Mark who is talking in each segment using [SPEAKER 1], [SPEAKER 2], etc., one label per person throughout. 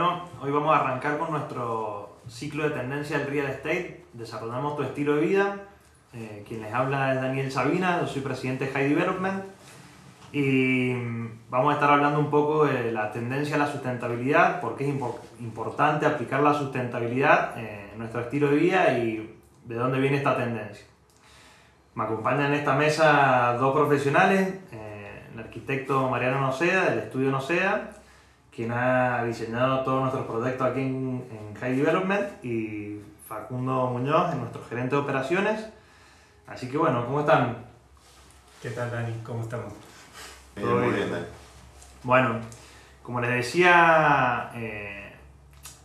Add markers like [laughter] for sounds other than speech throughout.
[SPEAKER 1] Hoy vamos a arrancar con nuestro ciclo de tendencia del real estate. Desarrollamos tu estilo de vida. Eh, quien les habla es Daniel Sabina, yo soy presidente de High Development. Y vamos a estar hablando un poco de la tendencia a la sustentabilidad, por qué es importante aplicar la sustentabilidad en nuestro estilo de vida y de dónde viene esta tendencia. Me acompañan en esta mesa dos profesionales, eh, el arquitecto Mariano Noceda, del estudio Noceda, quien ha diseñado todos nuestros proyectos aquí en, High Development, y Facundo Muñoz, nuestro gerente de operaciones. Así que bueno, ¿cómo están?
[SPEAKER 2] ¿Qué tal, Dani? ¿Cómo estamos?
[SPEAKER 3] muy bien, Dani.
[SPEAKER 1] Bueno, como les decía, eh,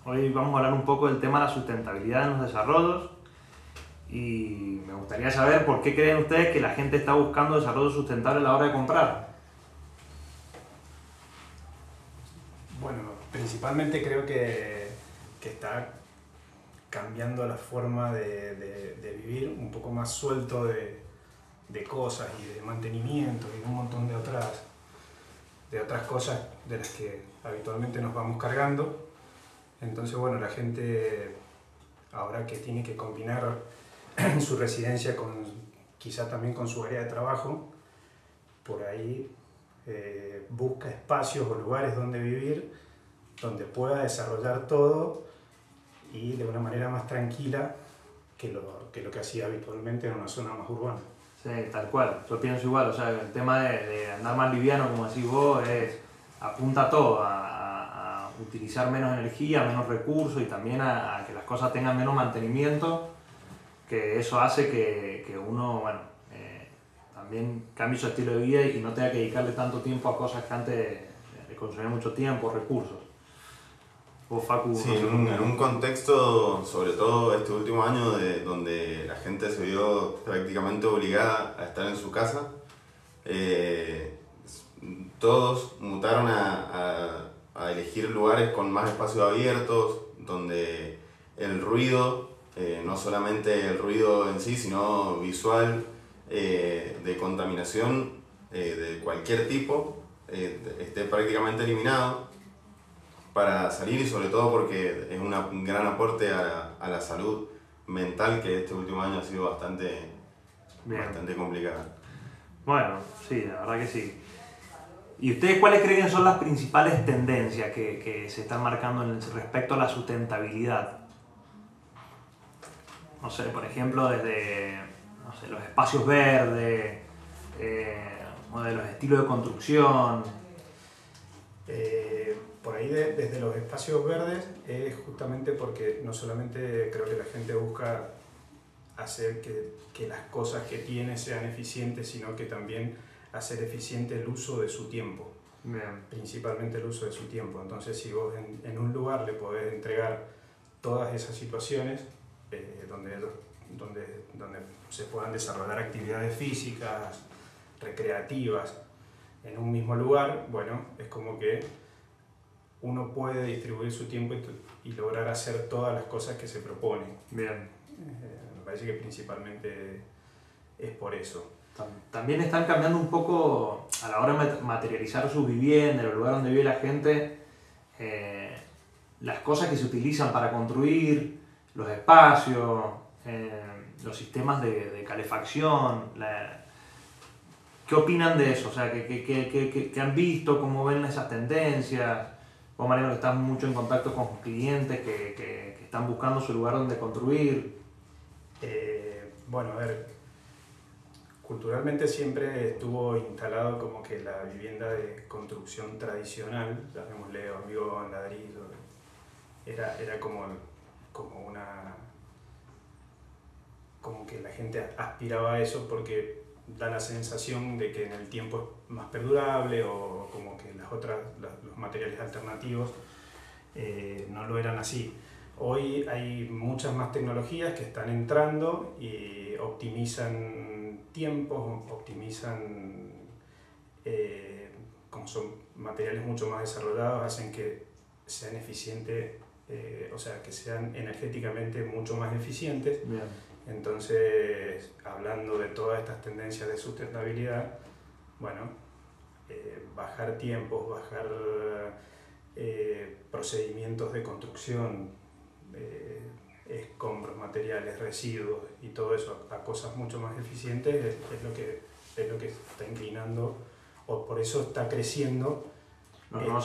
[SPEAKER 1] hoy vamos a hablar un poco del tema de la sustentabilidad en los desarrollos y me gustaría saber por qué creen ustedes que la gente está buscando desarrollo sustentable a la hora de comprar.
[SPEAKER 2] Bueno, principalmente creo que, está cambiando la forma de, vivir, un poco más suelto de, cosas y de mantenimiento y de un montón de otras, de otras cosas de las que habitualmente nos vamos cargando. Entonces, bueno, la gente ahora que tiene que combinar [clears throat] su residencia con quizá también con su área de trabajo, por ahí eh, busca espacios o lugares donde vivir, donde pueda desarrollar todo y de una manera más tranquila que lo que, lo que hacía habitualmente en una zona más urbana.
[SPEAKER 1] Sí, tal cual, yo pienso igual, o sea, el tema de, andar más liviano, como decís vos, es, apunta a todo, a, utilizar menos energía, menos recursos y también a, a, que las cosas tengan menos mantenimiento, que eso hace que, uno, bueno, también cambie su estilo de vida y no tenga que dedicarle tanto tiempo a cosas que antes le consumían mucho tiempo, recursos.
[SPEAKER 3] O Facu, sí, en, un, contexto, sobre todo este último año, de, donde la gente se vio prácticamente obligada a estar en su casa, eh, todos mutaron a, a, elegir lugares con más espacios abiertos, donde el ruido, eh, no solamente el ruido en sí, sino visual, eh, de contaminación de cualquier tipo esté prácticamente eliminado para salir y sobre todo porque es un gran aporte a, a, la salud mental que este último año ha sido bastante, bastante complicada.
[SPEAKER 1] Bueno, sí, la verdad que sí. ¿Y ustedes cuáles creen son las principales tendencias que, que se están marcando en respecto a la sustentabilidad? No sé, por ejemplo, desde los espacios verdes, eh, modelos, estilos de construcción.
[SPEAKER 2] Eh, por ahí desde los espacios verdes es justamente porque no solamente creo que la gente busca hacer que, que, las cosas que tiene sean eficientes, sino que también hacer eficiente el uso de su tiempo. Principalmente el uso de su tiempo. Entonces, si vos en, en un lugar le podés entregar todas esas situaciones eh, donde, donde, donde se puedan desarrollar actividades físicas, recreativas en un mismo lugar, bueno, es como que uno puede distribuir su tiempo y, lograr hacer todas las cosas que se propone.
[SPEAKER 1] Bien.
[SPEAKER 2] Eh, me parece que principalmente es por eso.
[SPEAKER 1] También están cambiando un poco a la hora de materializar su vivienda, el lugar donde vive la gente, eh, las cosas que se utilizan para construir, los espacios. Eh, los sistemas de, calefacción, ¿qué opinan de eso? O sea, ¿qué, han visto? ¿Cómo ven esas tendencias? Vos, Mariano, que estás mucho en contacto con clientes que, están buscando su lugar donde construir.
[SPEAKER 2] Eh, bueno, a ver, culturalmente siempre estuvo instalado como que la vivienda de construcción tradicional, llamémosle amigo ladrillo, era, era como, como una como que la gente aspiraba a eso porque da la sensación de que en el tiempo es más perdurable o como que las otras, materiales alternativos eh, no lo eran así. Hoy hay muchas más tecnologías que están entrando y optimizan tiempos, optimizan, eh, como son materiales mucho más desarrollados, hacen que sean eficientes, eh, o sea, que sean energéticamente mucho más eficientes. Entonces, hablando de todas estas tendencias de sustentabilidad, bueno, eh, bajar tiempos, bajar eh, procedimientos de construcción, eh, escombros, materiales, residuos y todo eso a, cosas mucho más eficientes es, lo que, es lo que está inclinando o por eso está creciendo
[SPEAKER 1] los nuevos,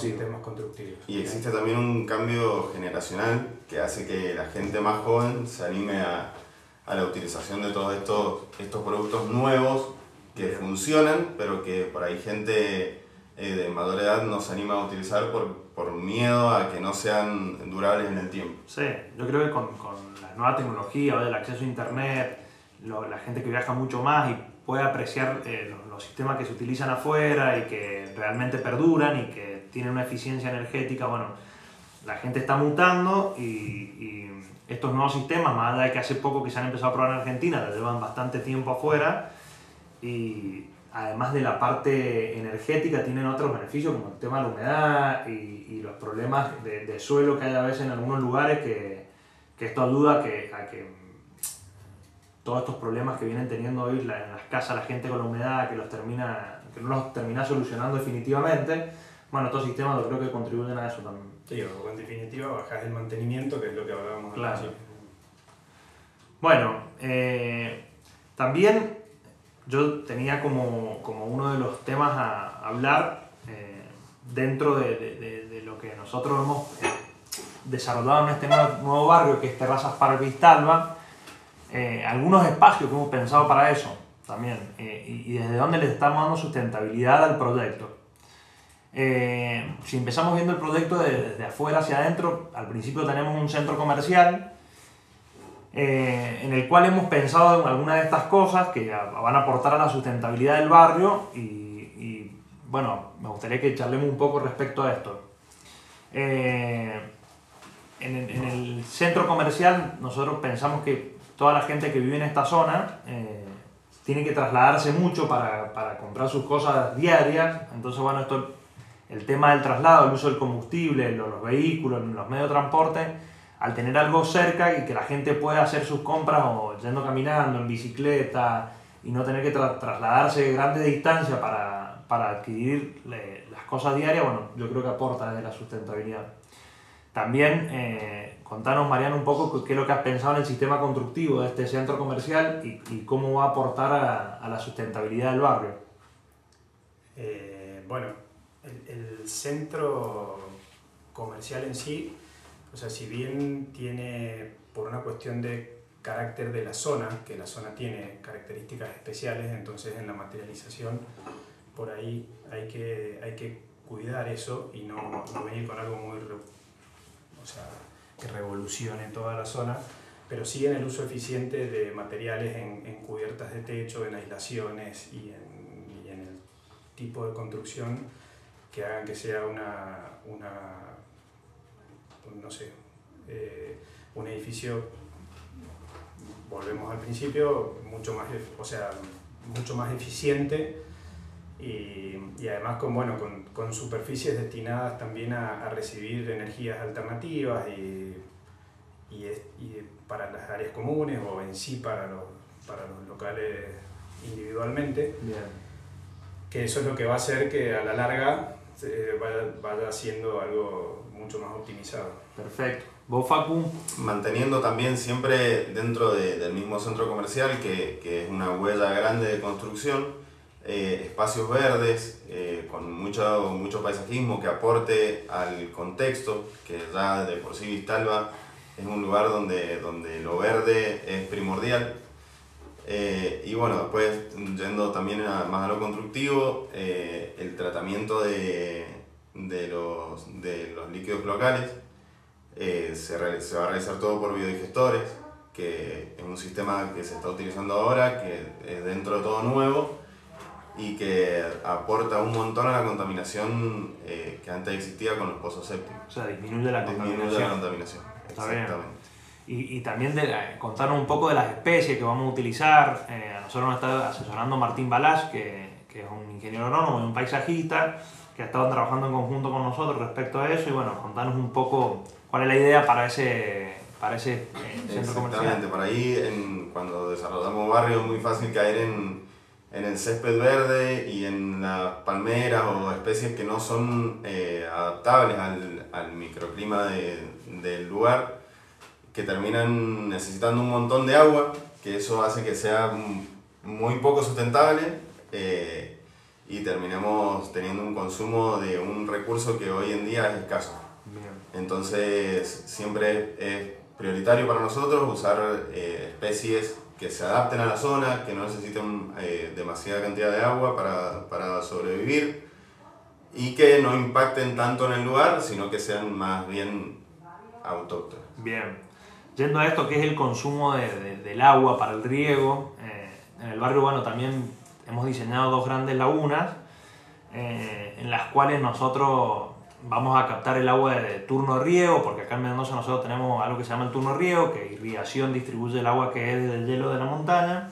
[SPEAKER 1] sistemas, constructivos.
[SPEAKER 3] Y existe también un cambio generacional que hace que la gente más joven se anime a, a la utilización de todos estos, estos productos nuevos que funcionan, pero que por ahí gente eh, de mayor edad no se anima a utilizar por, por, miedo a que no sean durables en el tiempo.
[SPEAKER 1] Sí, yo creo que con, con la nueva tecnología, el acceso a Internet, la gente que viaja mucho más y puede apreciar eh, los, sistemas que se utilizan afuera y que realmente perduran y que tienen una eficiencia energética, bueno, la gente está mutando y, estos nuevos sistemas, más allá de que hace poco que se han empezado a probar en Argentina, llevan bastante tiempo afuera y además de la parte energética tienen otros beneficios como el tema de la humedad y, los problemas de, suelo que hay a veces en algunos lugares que, que esto ayuda a que todos estos problemas que vienen teniendo hoy en las casas la gente con la humedad, que, los termina, que no los termina solucionando definitivamente, bueno, estos sistemas yo creo que contribuyen a eso también.
[SPEAKER 2] Sí, o en definitiva bajas el mantenimiento, que es lo que hablábamos
[SPEAKER 1] claro. Bueno, eh, también yo tenía como, como, uno de los temas a hablar eh, dentro de, de, lo que nosotros hemos eh, desarrollado en este nuevo, barrio, que es Terrazas para Vistalba, eh, algunos espacios que hemos pensado para eso también y, desde dónde le estamos dando sustentabilidad al proyecto. Si empezamos viendo el proyecto desde afuera hacia adentro, al principio tenemos un centro comercial en el cual hemos pensado en algunas de estas cosas que van a aportar a la sustentabilidad del barrio y, bueno, me gustaría que charlemos un poco respecto a esto. en el centro comercial nosotros pensamos que toda la gente que vive en esta zona eh, tiene que trasladarse mucho para, para, comprar sus cosas diarias. Entonces, bueno, esto, el tema del traslado, el uso del combustible, los, vehículos, los medios de transporte, al tener algo cerca y que la gente pueda hacer sus compras o yendo caminando, en bicicleta y no tener que trasladarse grandes distancias para, para adquirir las cosas diarias, bueno, yo creo que aporta desde la sustentabilidad. También eh, contanos, Mariano, un poco qué es lo que has pensado en el sistema constructivo de este centro comercial y, cómo va a aportar a, la sustentabilidad del barrio.
[SPEAKER 2] Eh, bueno, el, centro comercial en sí, o sea, si bien tiene, por una cuestión de carácter de la zona, que la zona tiene características especiales, entonces en la materialización por ahí hay que, hay que cuidar eso y no, no venir con algo muy o sea, que revolucione toda la zona, pero sí en el uso eficiente de materiales en, cubiertas de techo, en aislaciones y en, el tipo de construcción que hagan que sea una, una no sé, eh, un edificio, volvemos al principio, mucho más, o sea, mucho más eficiente y, y además con, bueno, con, con, superficies destinadas también a, a recibir energías alternativas y, y, y, para las áreas comunes o en sí para los, para los locales individualmente. Bien. Que eso es lo que va a hacer que a la larga vaya, vaya siendo algo mucho más optimizado.
[SPEAKER 1] Perfecto. ¿Vos, Facu?
[SPEAKER 3] Manteniendo también siempre dentro de, del mismo centro comercial, que, que es una huella grande de construcción, eh, espacios verdes, eh, con mucho, mucho paisajismo que aporte al contexto, que ya de por sí Vistalba es un lugar donde, donde lo verde es primordial. Eh, y bueno, después yendo también más a lo constructivo, el tratamiento de, de, los, de los líquidos locales se, se va a realizar todo por biodigestores, que es un sistema que se está utilizando ahora, que es dentro de todo nuevo y que aporta un montón a la contaminación eh, que antes existía con los pozos sépticos.
[SPEAKER 1] O sea, disminuye la
[SPEAKER 3] disminuye contaminación. la contaminación.
[SPEAKER 1] Exactamente. Y, y, también de, contarnos un poco de las especies que vamos a utilizar. Eh, a nosotros nos está asesorando Martín Balás, que, que, es un ingeniero agrónomo y un paisajista, que ha estado trabajando en conjunto con nosotros respecto a eso. Y bueno, contarnos un poco cuál es la idea para ese, para ese centro comercial.
[SPEAKER 3] Exactamente, por ahí en, cuando desarrollamos barrios es muy fácil caer en en el césped verde y en las palmeras o especies que no son eh, adaptables al, al microclima de, del lugar, que terminan necesitando un montón de agua, que eso hace que sea muy poco sustentable eh, y terminemos teniendo un consumo de un recurso que hoy en día es escaso. Entonces siempre es prioritario para nosotros usar eh, especies que se adapten a la zona, que no necesiten eh, demasiada cantidad de agua para, para, sobrevivir y que no impacten tanto en el lugar, sino que sean más bien autóctonas.
[SPEAKER 1] Bien. Yendo a esto, que es el consumo de, del agua para el riego, eh, en el barrio, bueno, también hemos diseñado dos grandes lagunas eh, en las cuales nosotros vamos a captar el agua de turno riego, porque acá en Mendoza nosotros tenemos algo que se llama el turno riego, que irrigación distribuye el agua que es del hielo de la montaña.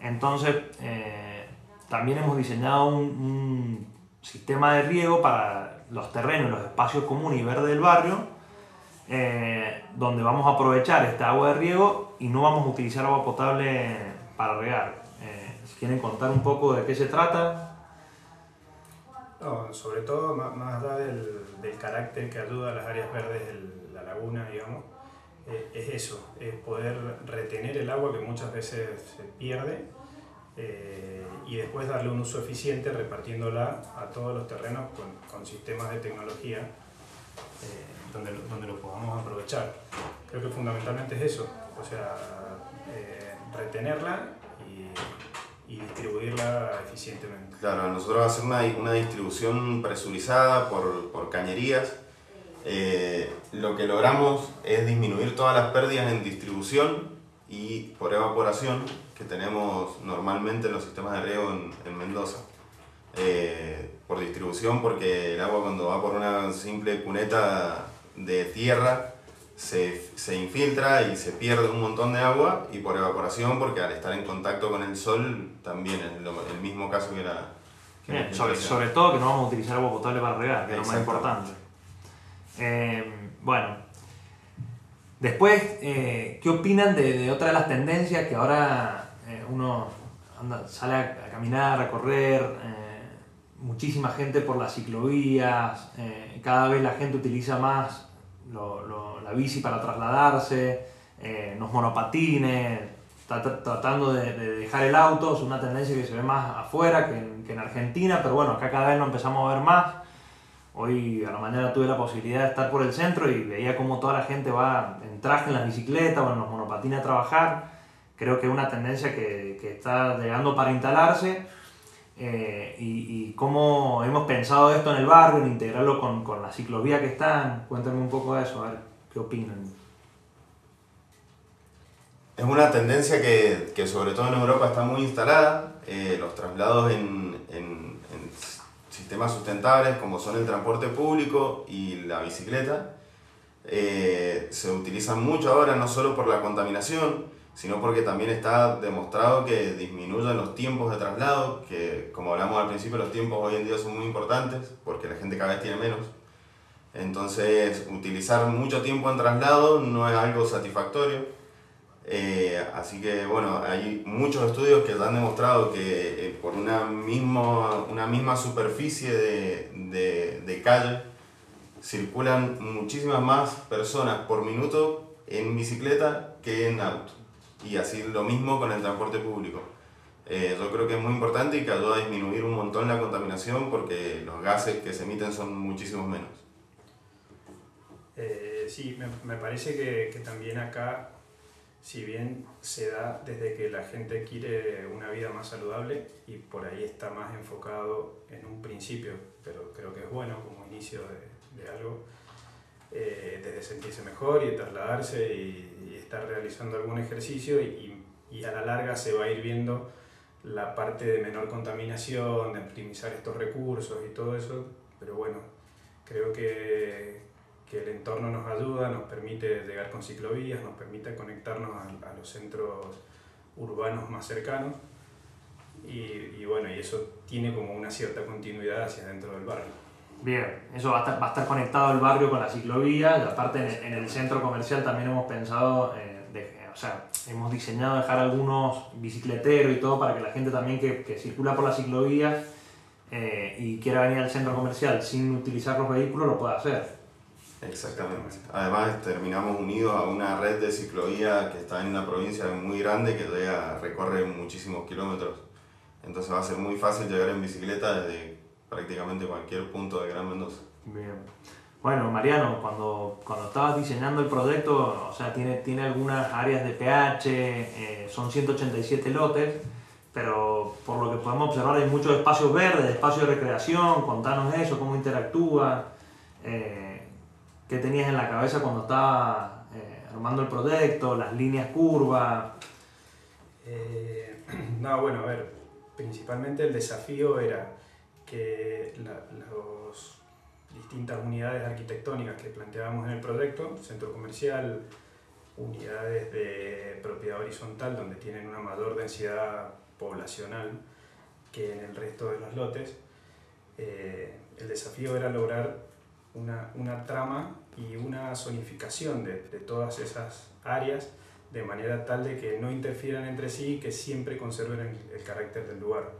[SPEAKER 1] Entonces, eh, también hemos diseñado un, sistema de riego para los terrenos, los espacios comunes y verdes del barrio, eh, donde vamos a aprovechar esta agua de riego y no vamos a utilizar agua potable para regar. Eh, quieren contar un poco de qué se trata.
[SPEAKER 2] No, sobre todo, más, allá del, del, carácter que ayuda a las áreas verdes de la laguna, digamos, eh, es eso, es poder retener el agua que muchas veces se pierde eh, y después darle un uso eficiente repartiéndola a todos los terrenos con, con sistemas de tecnología eh, donde, donde lo podamos aprovechar. Creo que fundamentalmente es eso, o sea, retenerla y, y distribuirla eficientemente.
[SPEAKER 3] Claro, nosotros hacer una, una distribución presurizada por, por cañerías. Eh, lo que logramos es disminuir todas las pérdidas en distribución y por evaporación que tenemos normalmente en los sistemas de riego en, en Mendoza. Eh, por distribución porque el agua cuando va por una simple cuneta de tierra se, se, infiltra y se pierde un montón de agua y por evaporación porque al estar en contacto con el sol también es lo, el mismo caso que la...
[SPEAKER 1] Que Bien, sobre, sobre, todo que no vamos a utilizar agua potable para regar, que es lo más importante. Eh, bueno, después, eh, ¿qué opinan de, de, otra de las tendencias que ahora eh, uno anda, sale a, a, caminar, a correr? muchísima gente por las ciclovías, cada vez la gente utiliza más lo, lo, la bici para trasladarse, eh, los monopatines, tratando de, de, dejar el auto, es una tendencia que se ve más afuera que en, que en, Argentina, pero bueno, acá cada vez lo empezamos a ver más. Hoy a la mañana tuve la posibilidad de estar por el centro y veía como toda la gente va en traje en las bicicletas o en los monopatines a trabajar. Creo que es una tendencia que, que está llegando para instalarse eh, y, y, cómo hemos pensado esto en el barrio, en integrarlo con, con la ciclovía que están. Cuéntame un poco de eso, a ver qué opinan.
[SPEAKER 3] Es una tendencia que, que sobre todo en Europa está muy instalada. Eh, los traslados en, en, en, sistemas sustentables como son el transporte público y la bicicleta eh, se utilizan mucho ahora no solo por la contaminación, sino porque también está demostrado que disminuyen los tiempos de traslado, que como hablamos al principio, los tiempos hoy en día son muy importantes, porque la gente cada vez tiene menos. Entonces, utilizar mucho tiempo en traslado no es algo satisfactorio. Eh, así que, bueno, hay muchos estudios que han demostrado que eh, por una, mismo, una misma superficie de, de, de calle circulan muchísimas más personas por minuto en bicicleta que en auto y así lo mismo con el transporte público. Eh, yo creo que es muy importante y que ayuda a disminuir un montón la contaminación porque los gases que se emiten son muchísimos menos.
[SPEAKER 2] Eh, sí, me, me parece que, que, también acá, si bien se da desde que la gente quiere una vida más saludable y por ahí está más enfocado en un principio, pero creo que es bueno como inicio de, de algo, eh, desde sentirse mejor y trasladarse y, y, estar realizando algún ejercicio y, y, a la larga se va a ir viendo la parte de menor contaminación, de optimizar estos recursos y todo eso, pero bueno, creo que, que el entorno nos ayuda, nos permite llegar con ciclovías, nos permite conectarnos a, a los centros urbanos más cercanos y, y bueno, y eso tiene como una cierta continuidad hacia dentro del barrio.
[SPEAKER 1] Bien, eso va a, estar, va a estar conectado el barrio con la ciclovía y aparte en, en el centro comercial también hemos pensado, eh, de, o sea, hemos diseñado dejar algunos bicicleteros y todo para que la gente también que, que circula por las ciclovías eh, y quiera venir al centro comercial sin utilizar los vehículos lo pueda hacer.
[SPEAKER 3] Exactamente. Además terminamos unidos a una red de ciclovía que está en una provincia muy grande que llega, recorre muchísimos kilómetros. Entonces va a ser muy fácil llegar en bicicleta desde prácticamente cualquier punto de Gran Mendoza.
[SPEAKER 1] Bien. Bueno, Mariano, cuando, cuando estabas diseñando el proyecto, o sea, tiene, tiene algunas áreas de pH, eh, son 187 lotes, pero por lo que podemos observar hay muchos espacios verdes, espacios de recreación, contanos eso, cómo interactúa. Eh, qué tenías en la cabeza cuando estabas eh, armando el proyecto, las líneas curvas.
[SPEAKER 2] Eh, [clears throat] no, bueno, a ver, principalmente el desafío era que las distintas unidades arquitectónicas que planteábamos en el proyecto, centro comercial, unidades de propiedad horizontal donde tienen una mayor densidad poblacional que en el resto de los lotes, eh, el desafío era lograr una, una trama y una zonificación de, de, todas esas áreas de manera tal de que no interfieran entre sí y que siempre conserven el, el carácter del lugar.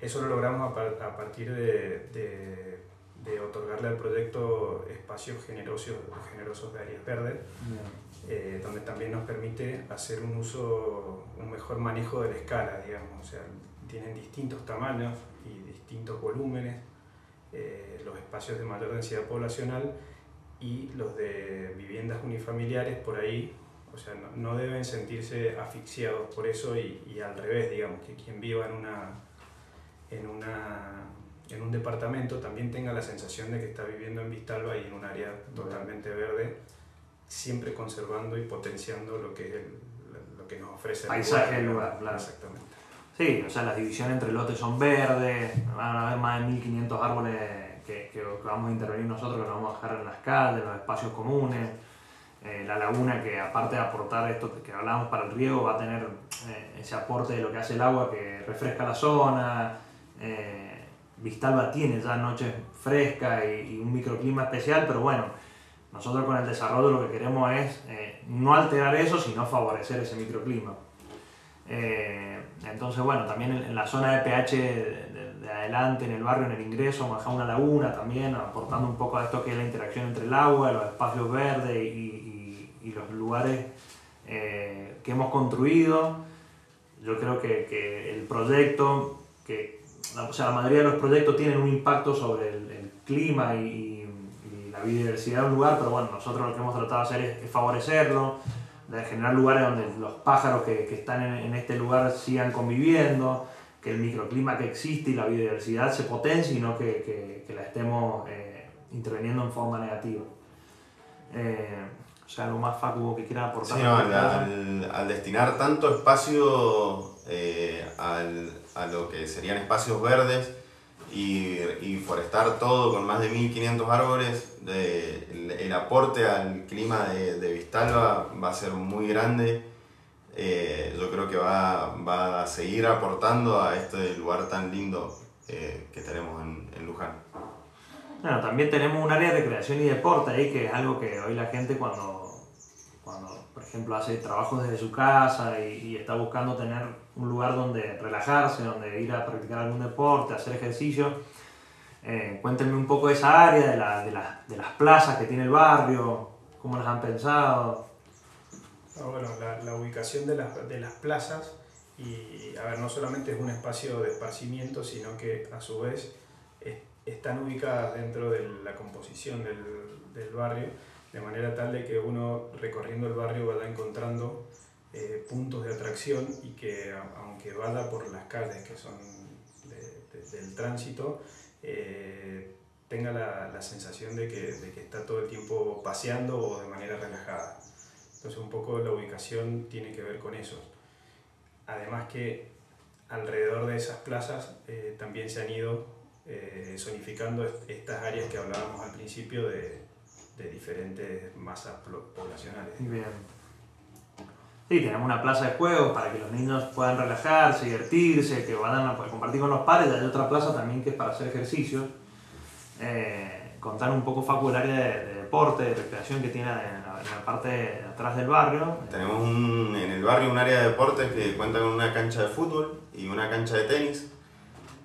[SPEAKER 2] Eso lo logramos a, a partir de, de, de, otorgarle al proyecto espacios generosos, generosos de áreas verdes, eh, donde también nos permite hacer un uso, un mejor manejo de la escala, digamos. O sea, tienen distintos tamaños y distintos volúmenes eh, los espacios de mayor densidad poblacional y los de viviendas unifamiliares por ahí, o sea, no, no deben sentirse asfixiados por eso y, y, al revés, digamos, que quien viva en, una, en, una, en un departamento también tenga la sensación de que está viviendo en Vistalba y en un área totalmente verde, siempre conservando y potenciando lo que, el, lo que nos ofrece
[SPEAKER 1] el paisaje lugar.
[SPEAKER 2] Claro. Exactamente.
[SPEAKER 1] Sí, o sea, las divisiones entre lotes son verdes, van a haber más de 1500 árboles que, vamos a intervenir nosotros, que nos vamos a dejar en las calles, en los espacios comunes. Eh, la laguna que aparte de aportar esto que hablábamos para el riego, va a tener eh, ese aporte de lo que hace el agua que refresca la zona. Eh, Vistalba tiene ya noches frescas y, y, un microclima especial, pero bueno, nosotros con el desarrollo lo que queremos es eh, no alterar eso, sino favorecer ese microclima. Entonces, bueno, también en, la zona de pH de, de, de, adelante, en el barrio, en el ingreso, manejar una laguna también, aportando un poco a esto que es la interacción entre el agua, los espacios verdes y, y, y los lugares eh, que hemos construido. Yo creo que, que, el proyecto, que, o sea, la mayoría de los proyectos tienen un impacto sobre el, el clima y, y, la biodiversidad de un lugar, pero bueno, nosotros lo que hemos tratado de hacer es, es favorecerlo de generar lugares donde los pájaros que, que están en, en, este lugar sigan conviviendo, que el microclima que existe y la biodiversidad se potencie y no que, que, que la estemos eh, interviniendo en forma negativa. Eh, o sea, algo más Facu que quiera aportar.
[SPEAKER 3] Sí, no, al, destinar tanto espacio eh, a lo que serían espacios verdes, y, y, forestar todo con más de 1500 árboles, de, el, el, aporte al clima de, de, Vistalba va a ser muy grande. Eh, yo creo que va, va, a seguir aportando a este lugar tan lindo eh, que tenemos en, en, Luján.
[SPEAKER 1] Bueno, también tenemos un área de recreación y deporte ahí, que es algo que hoy la gente cuando, ejemplo, hace trabajos desde su casa y, y está buscando tener un lugar donde relajarse, donde ir a practicar algún deporte, hacer ejercicio. Eh, cuéntenme un poco de esa área, de, la, de, la, de, las plazas que tiene el barrio, cómo las han pensado.
[SPEAKER 2] Ah, bueno, la, la, ubicación de las, de las plazas, y a ver, no solamente es un espacio de esparcimiento, sino que a su vez es, están ubicadas dentro de la composición del, del barrio, de manera tal de que uno recorriendo el barrio vaya encontrando eh, puntos de atracción y que aunque vaya por las calles que son de, de, del tránsito, eh, tenga la, la sensación de que, de que, está todo el tiempo paseando o de manera relajada. Entonces un poco la ubicación tiene que ver con eso. Además que alrededor de esas plazas eh, también se han ido eh, zonificando estas áreas que hablábamos al principio de, de diferentes masas poblacionales.
[SPEAKER 1] Bien. Sí, tenemos una plaza de juegos para que los niños puedan relajarse, divertirse, que vayan a compartir con los padres. Hay otra plaza también que es para hacer ejercicio. Eh, contar un poco, Facu, el área de, deporte, de recreación que tiene en la, parte de atrás del barrio.
[SPEAKER 3] Tenemos en el barrio un área de deportes que cuenta con una cancha de fútbol y una cancha de tenis.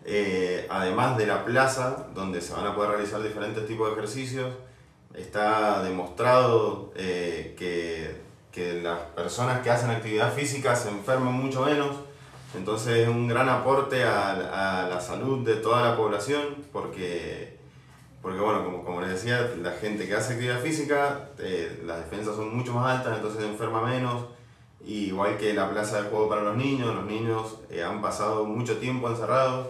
[SPEAKER 3] Eh, además de la plaza, donde se van a poder realizar diferentes tipos de ejercicios, está demostrado eh, que, que, las personas que hacen actividad física se enferman mucho menos, entonces es un gran aporte a, a la salud de toda la población, porque, porque bueno, como, como les decía, la gente que hace actividad física, eh, las defensas son mucho más altas, entonces se enferma menos, igual que la plaza de juego para los niños, los niños han pasado mucho tiempo encerrados,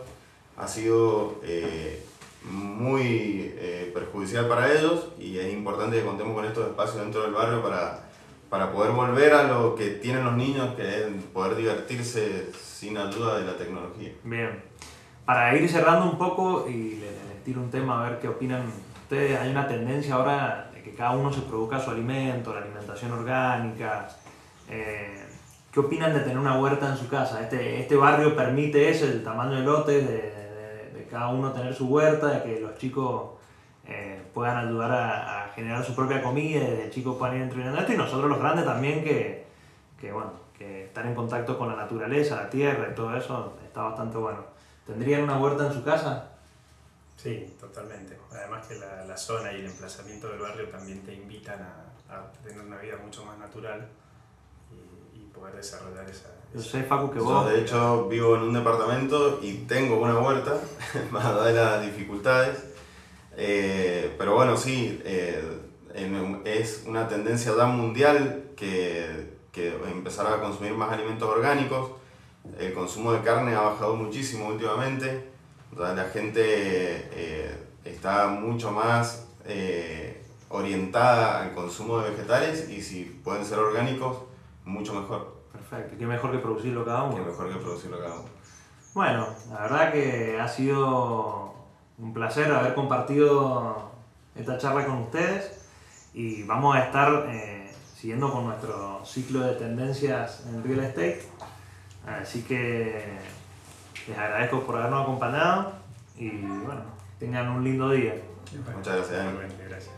[SPEAKER 3] ha sido eh, muy eh, perjudicial para ellos y es importante que contemos con estos espacios dentro del barrio para, para poder volver a lo que tienen los niños, que es poder divertirse sin ayuda de la tecnología.
[SPEAKER 1] Bien, para ir cerrando un poco y les, tiro un tema a ver qué opinan ustedes, hay una tendencia ahora de que cada uno se produzca su alimento, la alimentación orgánica. Eh, ¿Qué opinan de tener una huerta en su casa? Este, este barrio permite eso, el tamaño de lotes, cada uno tener su huerta, de que los chicos eh, puedan ayudar a, generar su propia comida, desde chicos puedan ir entrenando esto, y nosotros los grandes también que, que, bueno, que estar en contacto con la naturaleza, la tierra y todo eso está bastante bueno. ¿Tendrían una huerta en su casa?
[SPEAKER 2] Sí, totalmente. Además que la, zona y el emplazamiento del barrio también te invitan a, tener una vida mucho más natural y, y poder desarrollar esa,
[SPEAKER 1] yo sé, Facu, que vos...
[SPEAKER 3] Yo, de hecho, vivo en un departamento y tengo una huerta, más allá de las dificultades. Eh, pero bueno, sí, eh, es una tendencia ya mundial que, que empezar a consumir más alimentos orgánicos. El consumo de carne ha bajado muchísimo últimamente. la gente eh, está mucho más orientada al consumo de vegetales y si pueden ser orgánicos, mucho mejor.
[SPEAKER 1] Perfecto, qué mejor que producirlo cada uno.
[SPEAKER 3] Qué mejor que producirlo cada uno.
[SPEAKER 1] Bueno, la verdad que ha sido un placer haber compartido esta charla con ustedes y vamos a estar eh, siguiendo con nuestro ciclo de tendencias en real estate. Así que les agradezco por habernos acompañado y bueno, tengan un lindo día.
[SPEAKER 3] Muchas gracias. gracias.